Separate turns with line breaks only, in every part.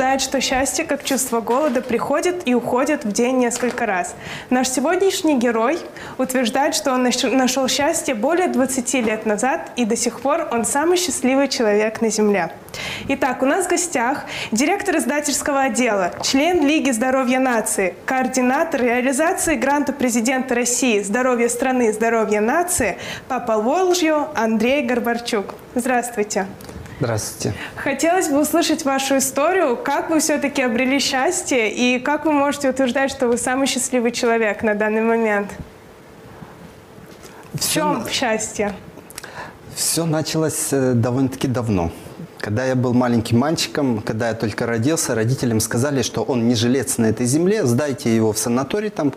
Утверждает, что счастье, как чувство голода, приходит и уходит в день несколько раз. Наш сегодняшний герой утверждает, что он наш- нашел счастье более 20 лет назад, и до сих пор он самый счастливый человек на Земле. Итак, у нас в гостях директор издательского отдела, член Лиги здоровья нации, координатор реализации гранта президента России «Здоровье страны, здоровье нации» по Поволжью Андрей Горбарчук. Здравствуйте.
Здравствуйте.
Хотелось бы услышать вашу историю, как вы все-таки обрели счастье и как вы можете утверждать, что вы самый счастливый человек на данный момент. В чем счастье?
Все началось э, довольно-таки давно. Когда я был маленьким мальчиком, когда я только родился, родителям сказали, что он не жилец на этой земле, сдайте его в санаторий там,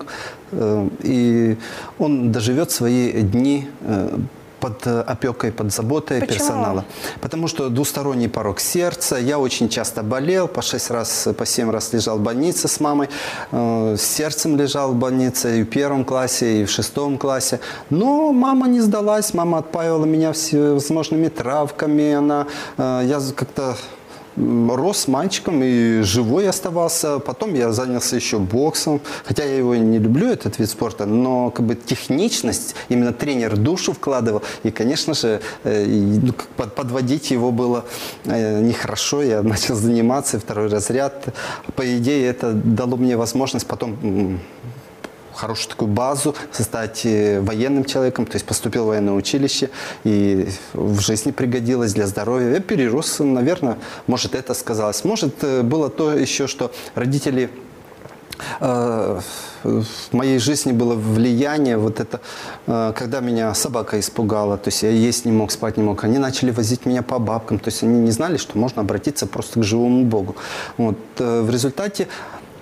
э, и он доживет свои дни э, под э, опекой, под заботой
Почему?
персонала. Потому что двусторонний порог сердца, я очень часто болел, по шесть раз, по семь раз лежал в больнице с мамой, э, с сердцем лежал в больнице и в первом классе, и в шестом классе. Но мама не сдалась, мама отпаивала меня всевозможными травками, она, э, я как-то рос мальчиком и живой оставался. Потом я занялся еще боксом. Хотя я его не люблю, этот вид спорта, но как бы техничность, именно тренер душу вкладывал. И, конечно же, э, ну, подводить его было э, нехорошо. Я начал заниматься, второй разряд. По идее, это дало мне возможность потом хорошую такую базу, стать э, военным человеком, то есть поступил в военное училище, и в жизни пригодилось для здоровья. Я перерос, наверное, может, это сказалось. Может, э, было то еще, что родители э, в моей жизни было влияние, вот это, когда меня собака испугала, то есть я есть не мог, спать не мог, они начали возить меня по бабкам, то есть они не знали, что можно обратиться просто к живому Богу. Вот, в результате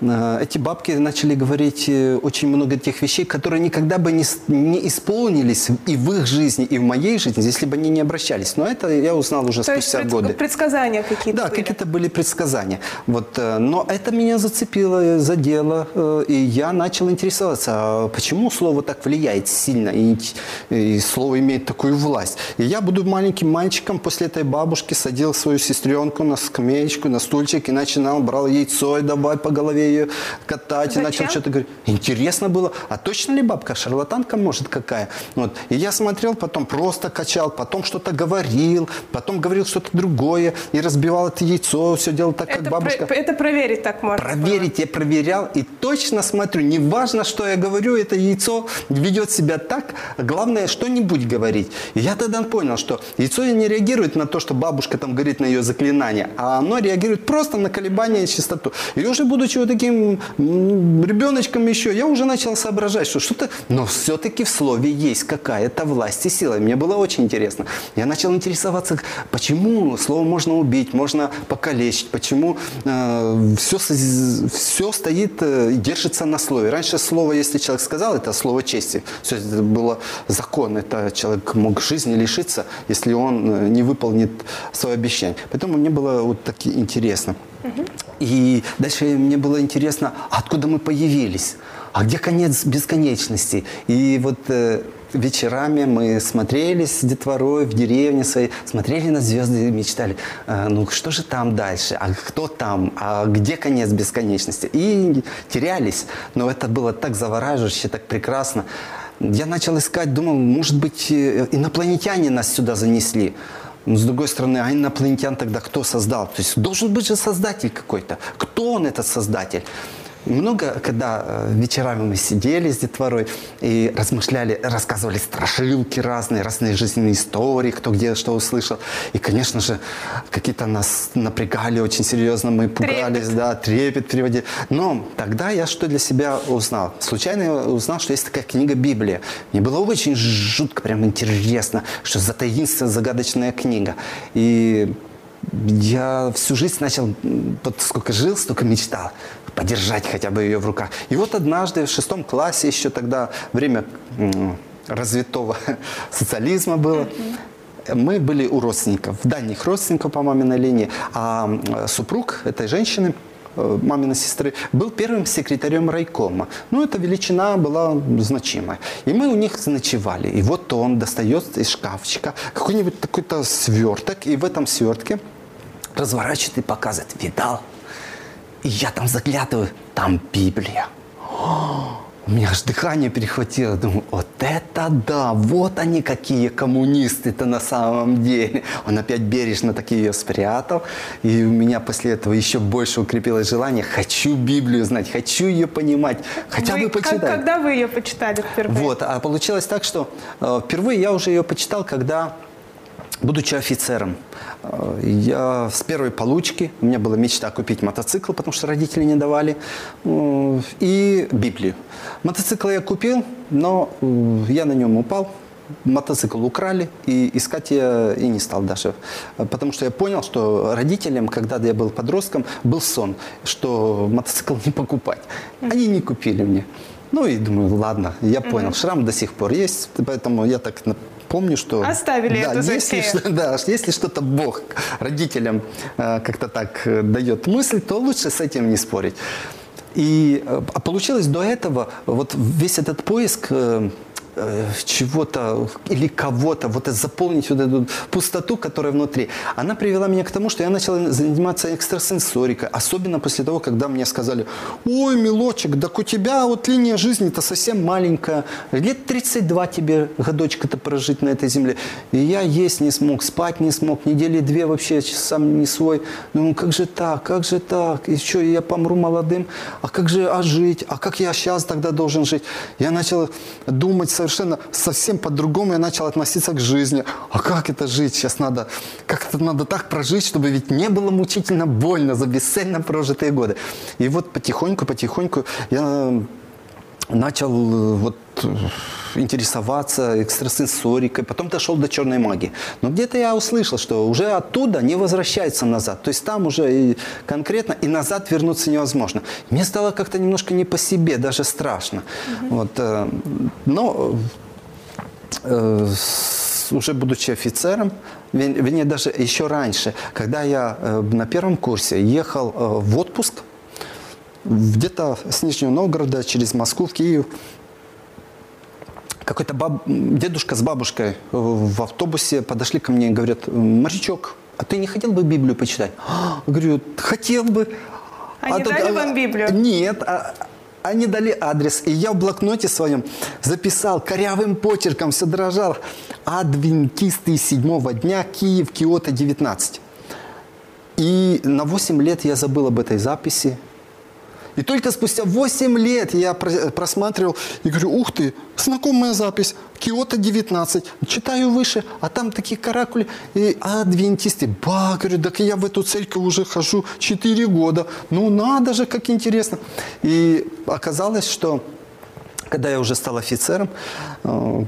эти бабки начали говорить э, очень много тех вещей, которые никогда бы не, не исполнились и в их жизни, и в моей жизни, если бы они не обращались. Но это я узнал уже
То есть
спустя
пред-
годы.
предсказания какие-то
Да, какие-то были предсказания. Вот, э, но это меня зацепило, э, задело, э, и я начал интересоваться, а почему слово так влияет сильно, и, и слово имеет такую власть. И я буду маленьким мальчиком после этой бабушки, садил свою сестренку на скамеечку, на стульчик и начинал, брал яйцо и давай по голове ее катать, и
Зачем?
начал что-то говорить. Интересно было, а точно ли бабка шарлатанка может какая? Вот. И я смотрел, потом просто качал, потом что-то говорил, потом говорил что-то другое, и разбивал это яйцо, все делал так, как
Это,
бабушка.
про- это проверить так можно.
Проверить я проверял и точно смотрю, не важно, что я говорю, это яйцо ведет себя так, главное что-нибудь говорить. И я тогда понял, что яйцо не реагирует на то, что бабушка там говорит на ее заклинание, а оно реагирует просто на колебания и частоту. И уже будучи вот таким ребеночком еще, я уже начал соображать, что что-то, но все-таки в слове есть какая-то власть и сила. И мне было очень интересно. Я начал интересоваться, почему слово можно убить, можно покалечить, почему все, все стоит э, держится на слове. Раньше слово, если человек сказал, это слово чести. Все это было закон. Это человек мог жизни лишиться, если он э, не выполнит свое обещание. Поэтому мне было вот так интересно. И дальше мне было интересно, откуда мы появились? А где конец бесконечности? И вот э, вечерами мы смотрели с детворой в деревне своей, смотрели на звезды и мечтали, э, ну что же там дальше? А кто там? А где конец бесконечности? И терялись. Но это было так завораживающе, так прекрасно. Я начал искать, думал, может быть, э, инопланетяне нас сюда занесли. Но с другой стороны, а инопланетян тогда кто создал? То есть должен быть же создатель какой-то. Кто он, этот создатель? Много, когда э, вечерами мы сидели с детворой и размышляли, рассказывали страшилки разные, разные жизненные истории, кто где что услышал. И, конечно же, какие-то нас напрягали очень серьезно, мы пугались,
Трепет.
да, трепет приводили. Но тогда я что для себя узнал? Случайно я узнал, что есть такая книга Библия. Мне было очень жутко, прям интересно, что за таинственная, загадочная книга. И я всю жизнь начал, вот сколько жил, столько мечтал подержать хотя бы ее в руках. И вот однажды в шестом классе, еще тогда время развитого социализма было, мы были у родственников, дальних родственников по маминой линии, а супруг этой женщины, э, маминой сестры, был первым секретарем райкома. Ну, эта величина была значимая. И мы у них ночевали. И вот он достает из шкафчика какой-нибудь такой-то сверток, и в этом свертке разворачивает и показывает. Видал? И я там заглядываю, там Библия. О, У меня аж дыхание перехватило. Думаю, вот это да, вот они какие коммунисты-то на самом деле. Он опять бережно так ее спрятал. И у меня после этого еще больше укрепилось желание. Хочу Библию знать, хочу ее понимать, хотя
Вы-
бы
как-
почитать.
когда вы ее почитали впервые?
Вот, а получилось так, что э, впервые я уже ее почитал, когда, будучи офицером, э, я с первой получки, у меня была мечта купить мотоцикл, потому что родители не давали, э, и Библию. Мотоцикл я купил, но э, я на нем упал, мотоцикл украли, и искать я и не стал даже. Потому что я понял, что родителям, когда я был подростком, был сон, что мотоцикл не покупать. Они не купили мне. Ну и думаю, ладно, я понял, шрам до сих пор есть, поэтому я так помню, что...
Оставили
да,
эту
если, что- да, если что-то Бог родителям э, как-то так э, дает мысль, то лучше с этим не спорить. И э, а получилось до этого, вот весь этот поиск э, э, чего-то или кого-то, вот заполнить вот эту пустоту, которая внутри, она привела меня к тому, что я начал заниматься экстрасенсорикой, особенно после того, когда мне сказали, ой, милочек, так у тебя вот линия жизни-то совсем маленькая, лет 32 тебе годочка-то прожить на этой земле. И я есть не смог, спать не смог, недели две вообще сам не свой. Ну как же так, как же так, что, я помру молодым, а как же, а жить, а как я сейчас тогда должен жить? Я начал думать совершенно, совсем по-другому я начал относиться к жизни. А как это жить? Сейчас надо, как это надо так прожить, чтобы ведь не было мучительно больно за бесцельно прожитые годы. И вот потихоньку, потихоньку я начал э, вот э, интересоваться экстрасенсорикой, потом дошел до черной магии. Но где-то я услышал, что уже оттуда не возвращается назад. То есть там уже и конкретно и назад вернуться невозможно. Мне стало как-то немножко не по себе, даже страшно. Вот, э, но э, уже будучи офицером, вер- вернее, даже еще раньше, когда я э, на первом курсе ехал э, в отпуск, где-то с Нижнего Новгорода через Москву в Киев, какой-то баб- дедушка с бабушкой в автобусе подошли ко мне и говорят, морячок, а ты не хотел бы Библию почитать? «А, Говорю, хотел бы.
Они
тут,
дали
а,
вам Библию?
Нет, а- они дали адрес, и я в блокноте своем записал, корявым почерком все дрожал. Адвентисты седьмого дня, Киев, Киото, 19. И на 8 лет я забыл об этой записи. И только спустя 8 лет я про- просматривал и говорю, ух ты, знакомая запись, Киото 19. Читаю выше, а там такие каракули. И адвентисты. Ба, говорю, так я в эту церковь уже хожу 4 года. Ну надо же, как интересно. И оказалось, что когда я уже стал офицером, э,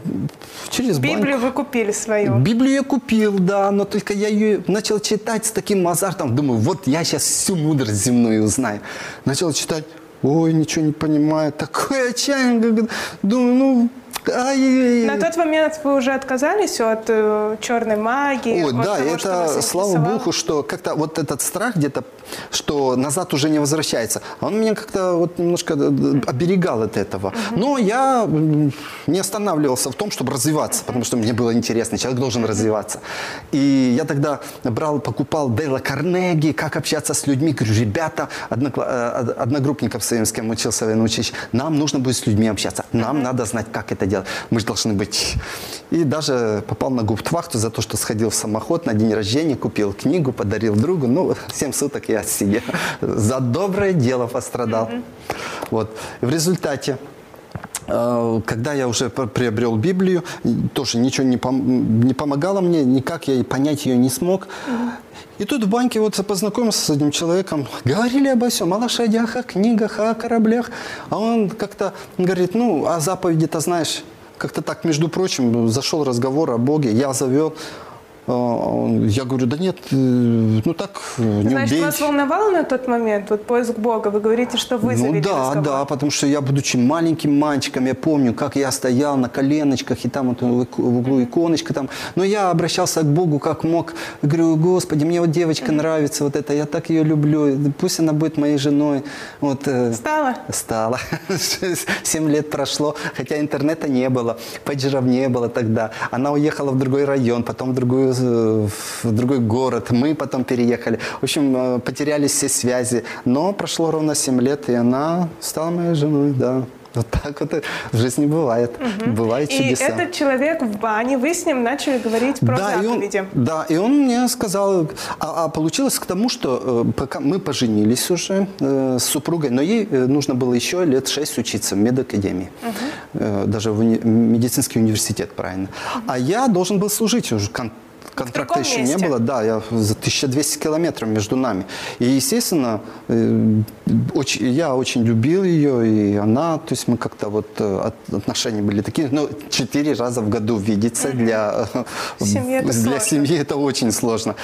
через банк-
Библию вы купили свою.
Библию я купил, да, но только я ее начал читать с таким азартом. Думаю, вот я сейчас всю мудрость земную узнаю. Начал читать, ой, ничего не понимаю, такое отчаяние. Думаю, ну, ай
На тот момент вы уже отказались от э, черной магии?
Ой,
от
да,
того,
это слава богу, что как-то вот этот страх где-то, что назад уже не возвращается, он меня как-то вот немножко д- д- оберегал от этого. Но я не останавливался в том, чтобы развиваться, потому что мне было интересно, человек должен развиваться. И я тогда брал, покупал Дейла Карнеги, как общаться с людьми, говорю, ребята, э, од- одногруппников с с кем учился в училище, нам нужно будет с людьми общаться, нам надо знать, как это делать. Мы же должны быть... И даже попал на губтвахту за то, что сходил в самоход на день рождения, купил книгу, подарил другу. Ну, 7 суток я сидел. За доброе дело пострадал. Вот. И в результате когда я уже приобрел Библию, тоже ничего не, пом- не помогало мне, никак я и понять ее не смог. И тут в банке вот познакомился с одним человеком, говорили обо всем, о лошадях, о книгах, о кораблях. А он как-то говорит, ну, о заповеди-то знаешь, как-то так, между прочим, зашел разговор о Боге, я завел. А, Я говорю, да нет, э, ну так, э, не
Значит,
убей.
вас волновало на тот момент вот поиск Бога? Вы говорите, что вы
Ну да,
разговор.
да, потому что я, будучи маленьким мальчиком, я помню, как я стоял на коленочках, и там вот в углу иконочка там. Но я обращался к Богу как мог. Говорю, Господи, мне вот девочка нравится, вот это, я так ее люблю, пусть она будет моей женой. Вот, э,
Стало?
Стало. Семь лет прошло, хотя интернета не было, пейджеров не было тогда. Она уехала в другой район, потом в, другую, э, в другой город. Мы потом переехали. В общем, э, потерялись все связи. Но прошло ровно 7 лет, и она стала моей женой, да. Вот так вот в жизни бывает. Бывают
И
чудеса.
этот человек в бане, вы с ним начали говорить про
да, и он,
заповеди.
да, и он мне сказал, а, а получилось к тому, что э, пока мы поженились уже э, с супругой, но ей э, нужно было еще лет шесть учиться в медакадемии, Э, даже в уни- медицинский университет, правильно. А я должен был служить уже. Кон- Контракта еще
месте?
не было, да, я за 1200 километров между нами. И, естественно, э, очень, я очень любил ее, и она, то есть мы как-то вот э, от- отношения были такие, ну, четыре раза в году видеться для, э,
Семьи это
для
сложно.
семьи это очень сложно.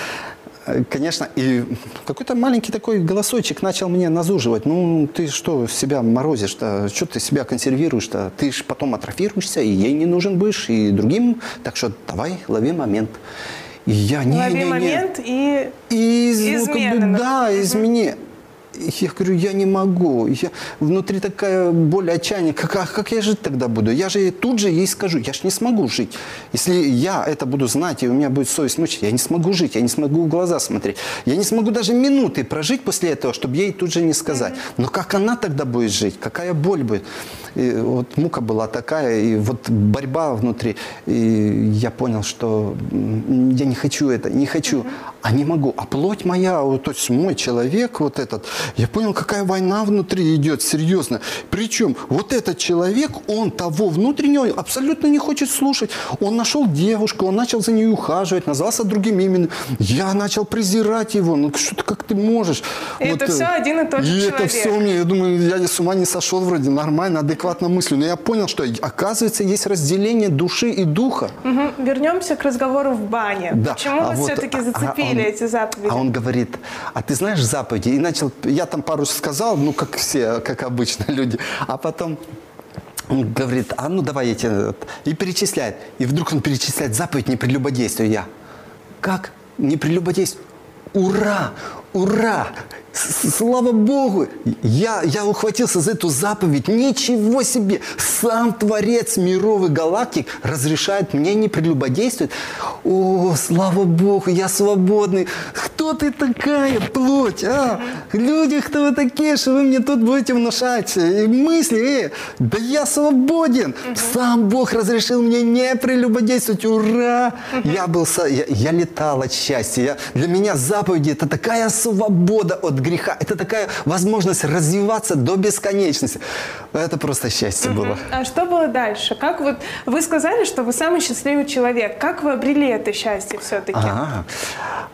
Конечно, и какой-то маленький такой голосочек начал мне назуживать. Ну, ты что себя морозишь-то? Что ты себя консервируешь-то? Ты же потом атрофируешься, и ей не нужен будешь, и другим. Так что давай, лови момент. И я не,
Лови
не, не.
момент и...
И, ну, как
Измены,
бы,
да. Мгм.
измени. Я говорю, я не могу. Я, внутри такая боль, отчаяние. Как, а как я жить тогда буду? Я же тут же ей скажу, я же не смогу жить. Если я это буду знать, и у меня будет совесть мучить, я не смогу жить, я не смогу в глаза смотреть. Я не смогу даже минуты прожить после этого, чтобы ей тут же не сказать. Но как она тогда будет жить? Какая боль будет? И вот мука была такая, и вот борьба внутри. И я понял, что я не хочу это, не хочу, а не могу. А плоть моя, вот, то есть мой человек вот этот, я понял, какая война внутри идет, серьезно. Причем вот этот человек, он того внутреннего абсолютно не хочет слушать. Он нашел девушку, он начал за ней ухаживать, назвался другим именем. Я начал презирать его. Ну что ты, как ты можешь?
И это
э,
всё один и тот же
и это
человек.
все мне, я думаю, я с ума не сошел вроде, нормально, адекватно мыслю. Но я понял, что оказывается есть разделение души и духа.
Мгм. Вернемся к разговору в бане.
Да.
Почему
А
вас
вот,
все-таки
а-
зацепили
а он-
эти заповеди?
А он говорит, а ты знаешь заповеди? И начал, я там пару сказал, ну, как все, как обычно люди. А потом он говорит, а ну давай я тебе... И перечисляет. И вдруг он перечисляет заповедь не прелюбодействию. Я, как не прелюбодействию? Ура! Ура! Слава Богу! Я, я ухватился за эту заповедь. Ничего себе! Сам Творец миров и галактик разрешает мне не прелюбодействовать. О, слава Богу, я свободный. Кто ты такая, плоть, а? Люди, кто вы такие, что вы мне тут будете внушать э, мысли? Э, да я свободен. Сам Бог разрешил мне не прелюбодействовать. Ура! Я был, я, я летал от счастья. Я- для меня заповеди это такая свобода от греха. Это такая возможность развиваться до бесконечности. Это просто счастье было.
А что было дальше? Как вот вы сказали, что вы самый счастливый человек. Как вы обрели это счастье все-таки?
Ага.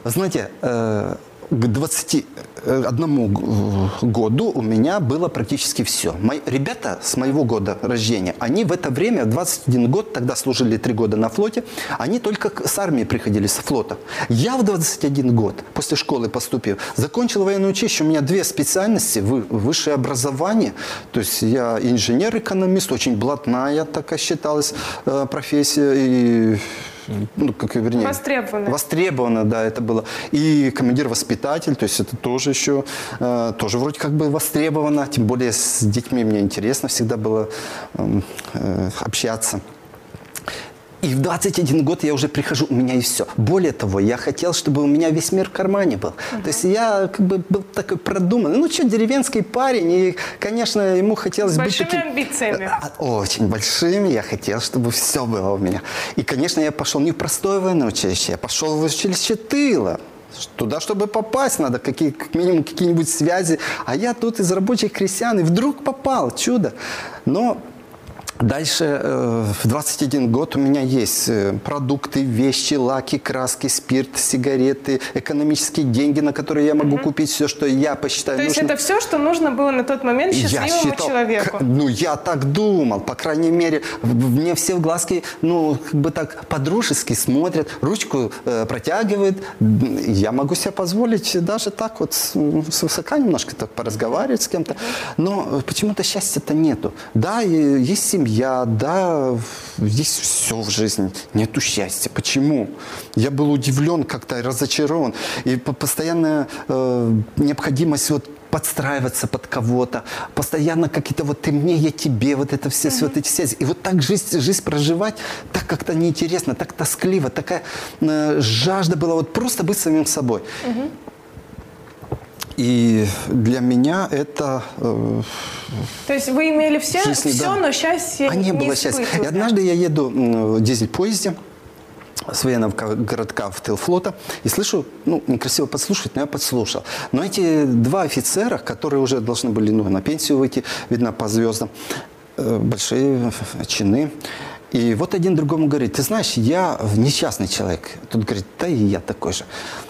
Знаете, э, к 21 г- году у меня было практически все. Мои, ребята с моего года рождения, они в это время, в 21 год, тогда служили 3 года на флоте, они только с армии приходили, с флота. Я в 21 год, после школы поступил, закончил военное училище, у меня две специальности, вы- высшее образование, то есть я инженер-экономист, очень блатная такая считалась э, профессия, и ну, как, вернее. Востребовано, да, это было. И командир-воспитатель, то есть это тоже еще, э, тоже вроде как бы востребовано, тем более с детьми мне интересно всегда было эм, э, общаться. И в 21 год я уже прихожу, у меня и все. Более того, я хотел, чтобы у меня весь мир в кармане был. То есть я как бы был такой продуманный. Ну что, деревенский парень, и, конечно, ему хотелось
С
быть
большими
таким...
амбициями.
А, Очень большими. Я хотел, чтобы все было у меня. И, конечно, я пошел не в простое военное училище, я пошел в училище тыла. Туда, чтобы попасть, надо какие, как минимум какие-нибудь связи. А я тут из рабочих крестьян, и вдруг попал. Чудо. Но Дальше э, в 21 год у меня есть э, продукты, вещи, лаки, краски, спирт, сигареты, экономические деньги, на которые я могу купить все, что я посчитаю
То есть
нужным.
это все, что нужно было на тот момент
Я
счастливому
считал,
человеку.
ну, я так думал, по крайней мере, мне все в глазки, ну, как бы так по-дружески смотрят, ручку э, протягивают. Я могу себе позволить даже так вот с, с высока немножко так поразговаривать с кем-то, но э, почему-то счастья-то нету. Да, и есть семья, да, в- есть все в жизни, нету счастья. Почему? Я был удивлен, как-то разочарован. И по- постоянная э, необходимость вот подстраиваться под кого-то, постоянно какие-то вот ты мне, я тебе, вот это все, все вот эти связи. И вот так жизнь, жизнь проживать, так как-то неинтересно, так тоскливо, такая э, жажда была вот просто быть самим собой. И для меня это э,
То есть вы имели все,
Жизни,
все,
да.
но счастья
а не было счастья. И однажды я еду в дизель-поезде с военного ка- городка в тыл флота и слышу, ну, некрасиво подслушать, но я подслушал. Но эти два офицера, которые уже должны были ну, на пенсию выйти, видно, по звездам, э, большие чины, и вот один другому говорит, ты знаешь, я несчастный человек. Тут говорит, да и я такой же.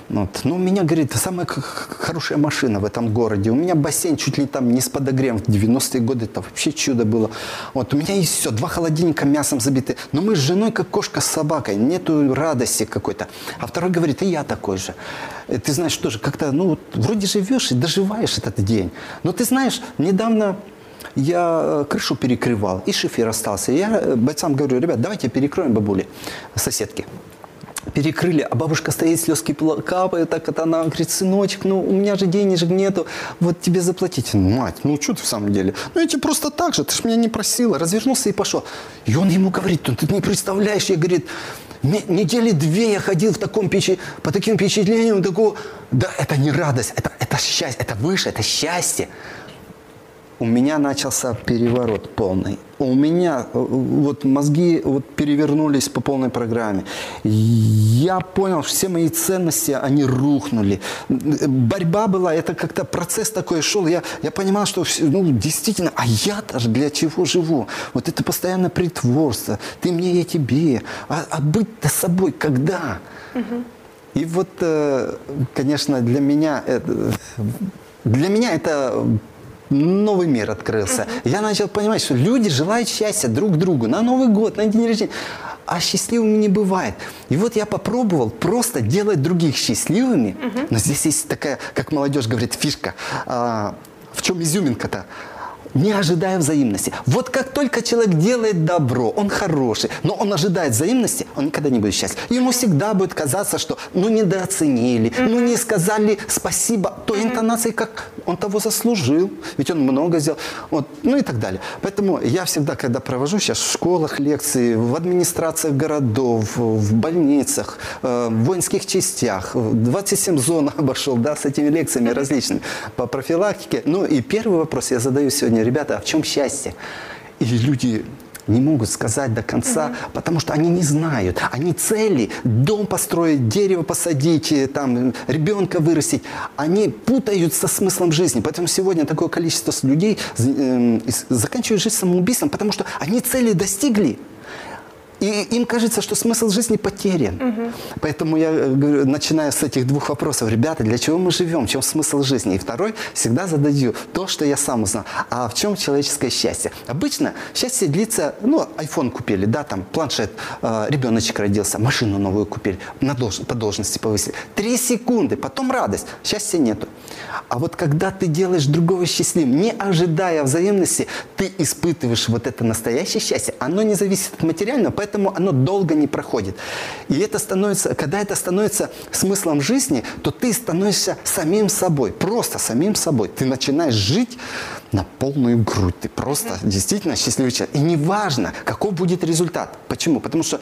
Вот. Ну, у меня, говорит, самая хорошая машина в этом городе. У меня бассейн чуть ли там не с подогревом. В 90-е годы это вообще чудо было. Вот, у меня есть все, два холодильника мясом забиты. Но мы с женой как кошка с собакой. Нету радости какой-то. А второй говорит, и я такой же. Э, Ты знаешь, тоже как-то, ну, вот вроде живешь и доживаешь этот день. Но ты знаешь, недавно я э, крышу перекрывал, и шифер остался. Я э, бойцам говорю, ребят, давайте перекроем бабули, соседки. Перекрыли, а бабушка стоит, слезки капают, так это она говорит, сыночек, ну у меня же денежек нету, вот тебе заплатить. Ну, мать, ну что ты в самом деле? Ну я тебе просто так же, ты ж меня не просила. Развернулся и пошел. И он ему говорит, ну ты не представляешь, я, говорит, «Не- недели две я ходил в таком печи, по таким впечатлениям, такого, да это не радость, это, это счастье, это выше, это счастье у меня начался переворот полный. У меня э, вот мозги вот перевернулись по полной программе. Я понял, все мои ценности, они рухнули. Борьба была, это как-то процесс такой шел. Я, я понимал, что ну, действительно, а я-то же для чего живу? Вот это постоянное притворство. Ты мне, я тебе. А, а быть-то собой когда? И вот, э, конечно, для меня для меня это новый мир открылся. Я начал понимать, что люди желают счастья друг другу на Новый год, на день рождения. А счастливыми не бывает. И вот я попробовал просто делать других счастливыми. Но здесь есть такая, как молодежь говорит, фишка. А, в чем изюминка-то? Не ожидая взаимности. Вот как только человек делает добро, он хороший, но он ожидает взаимности, он никогда не будет счастлив. Ему всегда будет казаться, что ну недооценили, ну не сказали спасибо той интонацией, как он того заслужил, ведь он много сделал, вот, ну и так далее. Поэтому я всегда, когда провожу сейчас в школах лекции, в администрациях городов, в больницах, э, в воинских частях, 27 зон обошел, да, с этими лекциями различными по профилактике. Ну и первый вопрос я задаю сегодня, ребята, а в чем счастье? И люди не могут сказать до конца, потому что они не знают. Они цели, дом построить, дерево посадить, э, там, ребенка вырастить. Они путают со смыслом жизни. Поэтому сегодня такое количество людей из- заканчивают жизнь самоубийством, потому что они цели достигли. И им кажется, что смысл жизни потерян. Поэтому я э, говорю, начиная с этих двух вопросов, ребята, для чего мы живем, в чем смысл жизни? И второй, всегда задаю то, что я сам узнал. А в чем человеческое счастье? Обычно счастье длится, ну, iPhone купили, да, там, планшет, э, ребеночек родился, машину новую купили, на долж- по должности повысили. Три секунды, потом радость, счастья нету. А вот когда ты делаешь другого счастливым, не ожидая взаимности, ты испытываешь вот это настоящее счастье. Оно не зависит от материального, поэтому оно долго не проходит. И это становится, когда это становится смыслом жизни, то ты становишься самим собой, просто самим собой. Ты начинаешь жить на полную грудь. Ты просто действительно счастливый человек. И неважно, какой будет результат. Почему? Потому что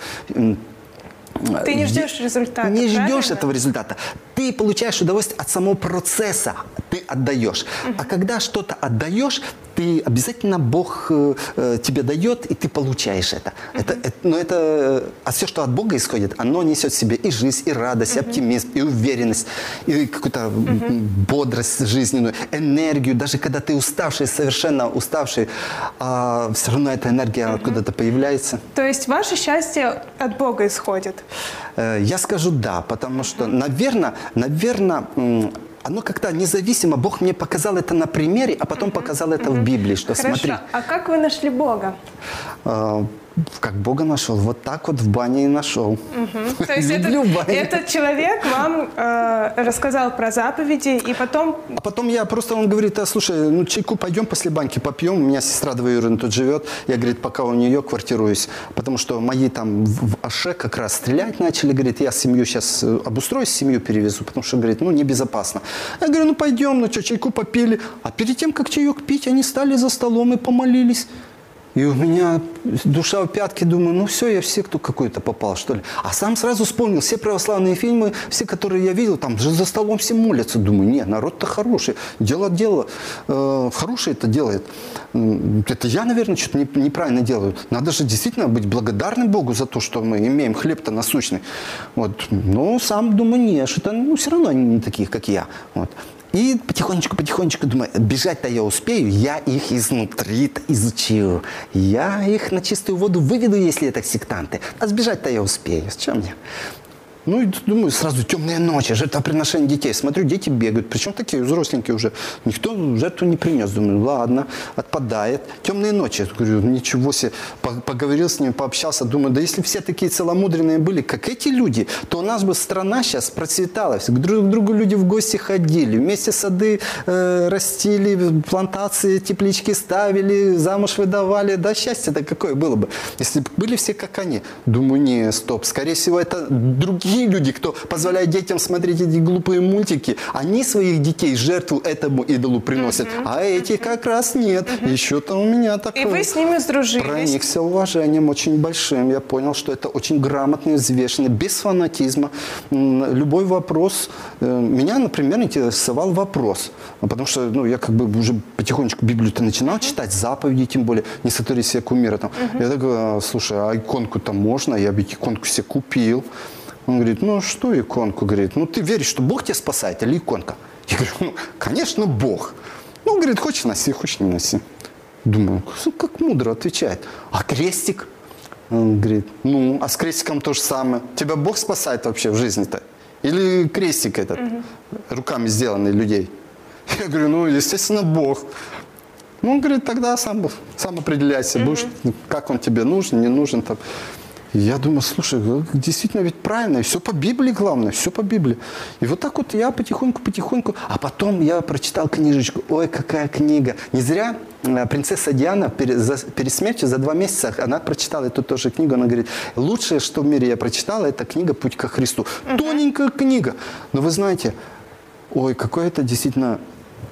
Ты не
Е-
ждешь результата,
Не ждешь
правильно?
этого результата. Ты получаешь удовольствие от самого процесса. Ты отдаешь. А когда что-то отдаешь, ты обязательно Бог э, э, тебе дает, и ты получаешь это. это, это но это, э, а все, что от Бога исходит, оно несет в себе и жизнь, и радость, и оптимизм, и уверенность, и какую-то бодрость жизненную, энергию. Даже когда ты уставший, совершенно уставший, а все равно эта энергия откуда-то появляется.
То есть ваше счастье от Бога исходит?
Э, я скажу да, потому что, наверное, наверное, оно как-то независимо. Бог мне показал это на примере, а потом показал это в Библии, что
Хорошо.
смотри.
А как вы нашли Бога?
Как Бога нашел, вот так вот в бане и нашел.
Угу. То есть этот, этот человек вам э, рассказал про заповеди, и потом...
А потом я просто, он говорит, а, слушай, ну чайку пойдем после банки попьем, у меня сестра двоюродная тут живет, я, говорит, пока у нее квартируюсь, потому что мои там в Аше как раз стрелять начали, говорит, я семью сейчас э, обустроюсь, семью перевезу, потому что, говорит, ну небезопасно. Я говорю, ну пойдем, ну что, чайку попили, а перед тем, как чаек пить, они стали за столом и помолились. И у меня душа в пятки, думаю, ну все, я в секту какой-то попал, что ли. А сам сразу вспомнил все православные фильмы, все, которые я видел, там же за столом все молятся. Думаю, не, народ-то хороший, дело дело, э, хороший это делает. Это я, наверное, что-то не, неправильно делаю. Надо же действительно быть благодарным Богу за то, что мы имеем хлеб-то насущный. Вот. Но сам думаю, не, что-то ну, все равно они не таких, как я. Вот. И потихонечку-потихонечку думаю, бежать-то я успею, я их изнутри изучил. Я их на чистую воду выведу, если это сектанты. А сбежать-то я успею. С чем мне? Ну, и думаю, сразу темные ночи, жертвоприношение детей. Смотрю, дети бегают, причем такие взросленькие уже. Никто жертву не принес. Думаю, ладно, отпадает. Темные ночи. Говорю, ничего себе. Поговорил с ними, пообщался. Думаю, да если все такие целомудренные были, как эти люди, то у нас бы страна сейчас процветала. Друг к другу люди в гости ходили, вместе сады э, растили, плантации, теплички ставили, замуж выдавали. Да счастье-то какое было бы, если бы были все как они. Думаю, не, стоп. Скорее всего, это другие другие люди, кто позволяет детям смотреть эти глупые мультики, они своих детей жертву этому идолу приносят, угу. а эти как раз нет. Угу. Еще-то у меня такое.
И вы с ними сдружились?
Проникся уважением очень большим. Я понял, что это очень грамотно, взвешенно, без фанатизма. Любой вопрос... Э, меня, например, интересовал вопрос. Потому что ну, я как бы уже потихонечку Библию-то начинал читать, заповеди тем более, не сотвори себе кумира. Там. Угу. Я такой, «А, слушай, а иконку-то можно? Я бы иконку себе купил. Он говорит, ну что иконку? Говорит, ну ты веришь, что Бог тебя спасает или иконка? Я говорю, ну, конечно, Бог. Ну, он говорит, хочешь носи, хочешь не носи. Думаю, как мудро отвечает. А крестик? Он говорит, ну, а с крестиком то же самое. Тебя Бог спасает вообще в жизни-то? Или крестик этот, угу. руками сделанный людей? Я говорю, ну, естественно, Бог. Ну, он говорит, тогда сам, сам определяйся, угу. будешь, как он тебе нужен, не нужен. Там. Я думаю, слушай, ну, действительно ведь правильно, все по Библии главное, все по Библии. И вот так вот я потихоньку-потихоньку, а потом я прочитал книжечку, ой, какая книга. Не зря э, принцесса Диана перед, смертью за два месяца, она прочитала эту тоже книгу, она говорит, лучшее, что в мире я прочитала, это книга «Путь ко Христу». Тоненькая книга, но вы знаете, ой, какое это действительно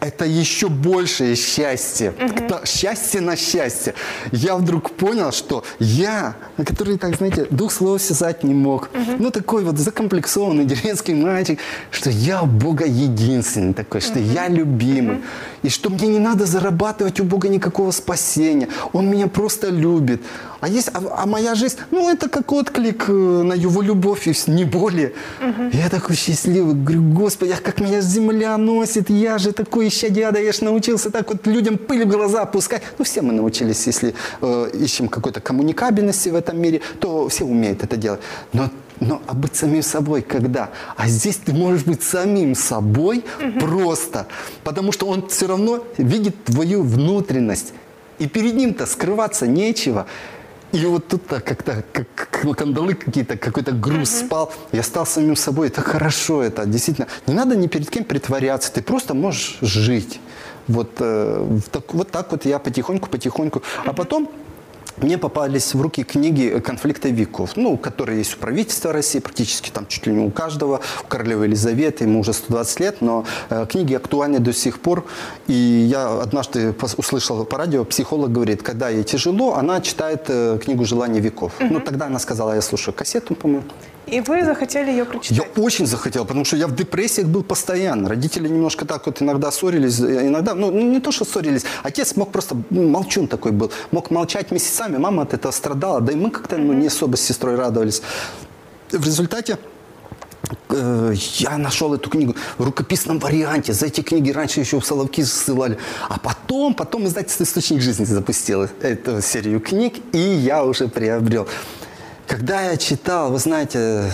это еще большее счастье. Угу. Счастье на счастье. Я вдруг понял, что я, который, так знаете, двух слов связать не мог, угу. ну такой вот закомплексованный деревенский мальчик, что я у Бога единственный такой, что угу. я любимый. Угу. И что мне не надо зарабатывать у Бога никакого спасения. Он меня просто любит. А, есть, а, а моя жизнь, ну это как отклик э, на его любовь, и не более. Угу. Я такой счастливый, говорю, Господи, как меня земля носит, я же такой щадяда, я же научился так вот людям пыль в глаза пускать. Ну, все мы научились, если э, ищем какой-то коммуникабельности в этом мире, то все умеют это делать. Но но а быть самим собой когда? А здесь ты можешь быть самим собой угу. просто, потому что он все равно видит твою внутренность. И перед ним-то скрываться нечего. И вот тут как-то как, кандалы какие-то, какой-то груз uh-huh. спал. Я стал самим собой. Это хорошо, это действительно. Не надо ни перед кем притворяться. Ты просто можешь жить. Вот, э, так, вот так вот я потихоньку-потихоньку. Uh-huh. А потом мне попались в руки книги конфликта веков, ну, которые есть у правительства России, практически там чуть ли не у каждого, у королевы Елизаветы, ему уже 120 лет, но э, книги актуальны до сих пор. И я однажды услышал по радио, психолог говорит, когда ей тяжело, она читает э, книгу «Желание веков». Угу. Ну, тогда она сказала, я слушаю кассету, по-моему.
И вы захотели ее прочитать?
Я очень захотел, потому что я в депрессиях был постоянно. Родители немножко так вот иногда ссорились, э, иногда, ну, не то, что ссорились, отец мог просто, ну, молчун такой был, мог молчать месяцами, мама от этого страдала, да и мы как-то ну, не особо с сестрой радовались. В результате э, я нашел эту книгу в рукописном варианте. За эти книги раньше еще в Соловки ссылали. А потом, потом издательство «Источник жизни» запустило эту серию книг, и я уже приобрел. Когда я читал, вы знаете,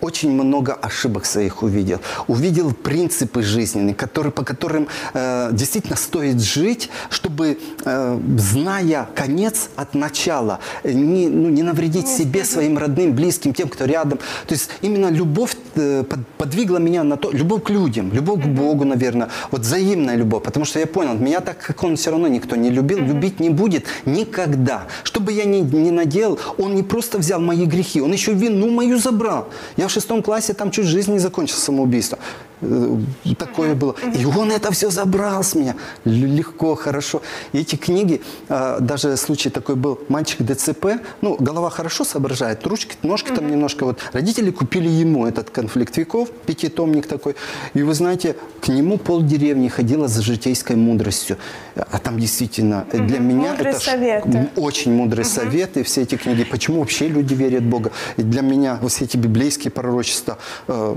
очень много ошибок своих увидел. Увидел принципы жизненные, которые, по которым э, действительно стоит жить, чтобы, э, зная конец от начала, не, ну, не навредить себе, своим родным, близким, тем, кто рядом. То есть именно любовь э, подвигла меня на то, любовь к людям, любовь к Богу, наверное, вот взаимная любовь. Потому что я понял, меня так, как он все равно никто не любил, любить не будет никогда. Что бы я ни, ни наделал, он не просто взял мои грехи, он еще вину мою забрал. Я в шестом классе там чуть жизнь не закончил самоубийство. Э, такое было. И он это все забрал с меня. Легко, хорошо. И эти книги, а, даже случай такой был, мальчик ДЦП, ну, голова хорошо соображает, ручки, ножки там немножко. Вот родители купили ему этот конфликт веков, пятитомник такой. И вы знаете, к нему пол деревни ходила за житейской мудростью. А там действительно для меня
мудрые
это
советы.
очень мудрые советы, все эти книги. Почему вообще люди верят в Бога? И для меня вот все эти библейские пророчества э,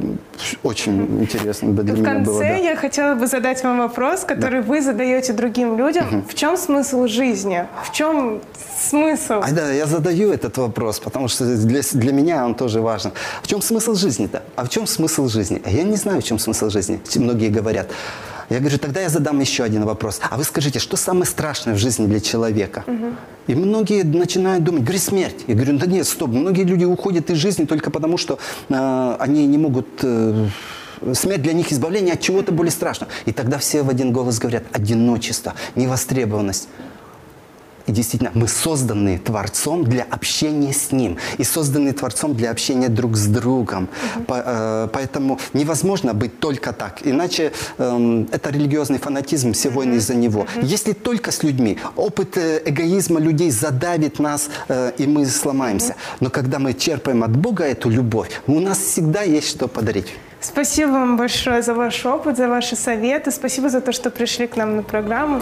очень интересно
для в конце было, да. я хотела бы задать вам вопрос, который да. вы задаете другим людям. Угу. В чем смысл жизни? В чем смысл?
А, да, я задаю этот вопрос, потому что для, для меня он тоже важен. В чем смысл жизни-то? А в чем смысл жизни? А я не знаю, в чем смысл жизни. Многие говорят. Я говорю, тогда я задам еще один вопрос. А вы скажите, что самое страшное в жизни для человека? Угу. И многие начинают думать, говорит, смерть. Я говорю, да нет, стоп. Многие люди уходят из жизни только потому, что э, они не могут... Э, смерть для них избавление от чего-то более страшного. И тогда все в один голос говорят, одиночество, невостребованность. И действительно, мы созданы Творцом для общения с Ним. И созданы Творцом для общения друг с другом. Угу. По, э, поэтому невозможно быть только так. Иначе э, это религиозный фанатизм, все войны из-за него. Угу. Если только с людьми, опыт э, эгоизма людей задавит нас, э, и мы сломаемся. Угу. Но когда мы черпаем от Бога эту любовь, у нас всегда есть что подарить.
Спасибо вам большое за ваш опыт, за ваши советы. Спасибо за то, что пришли к нам на программу.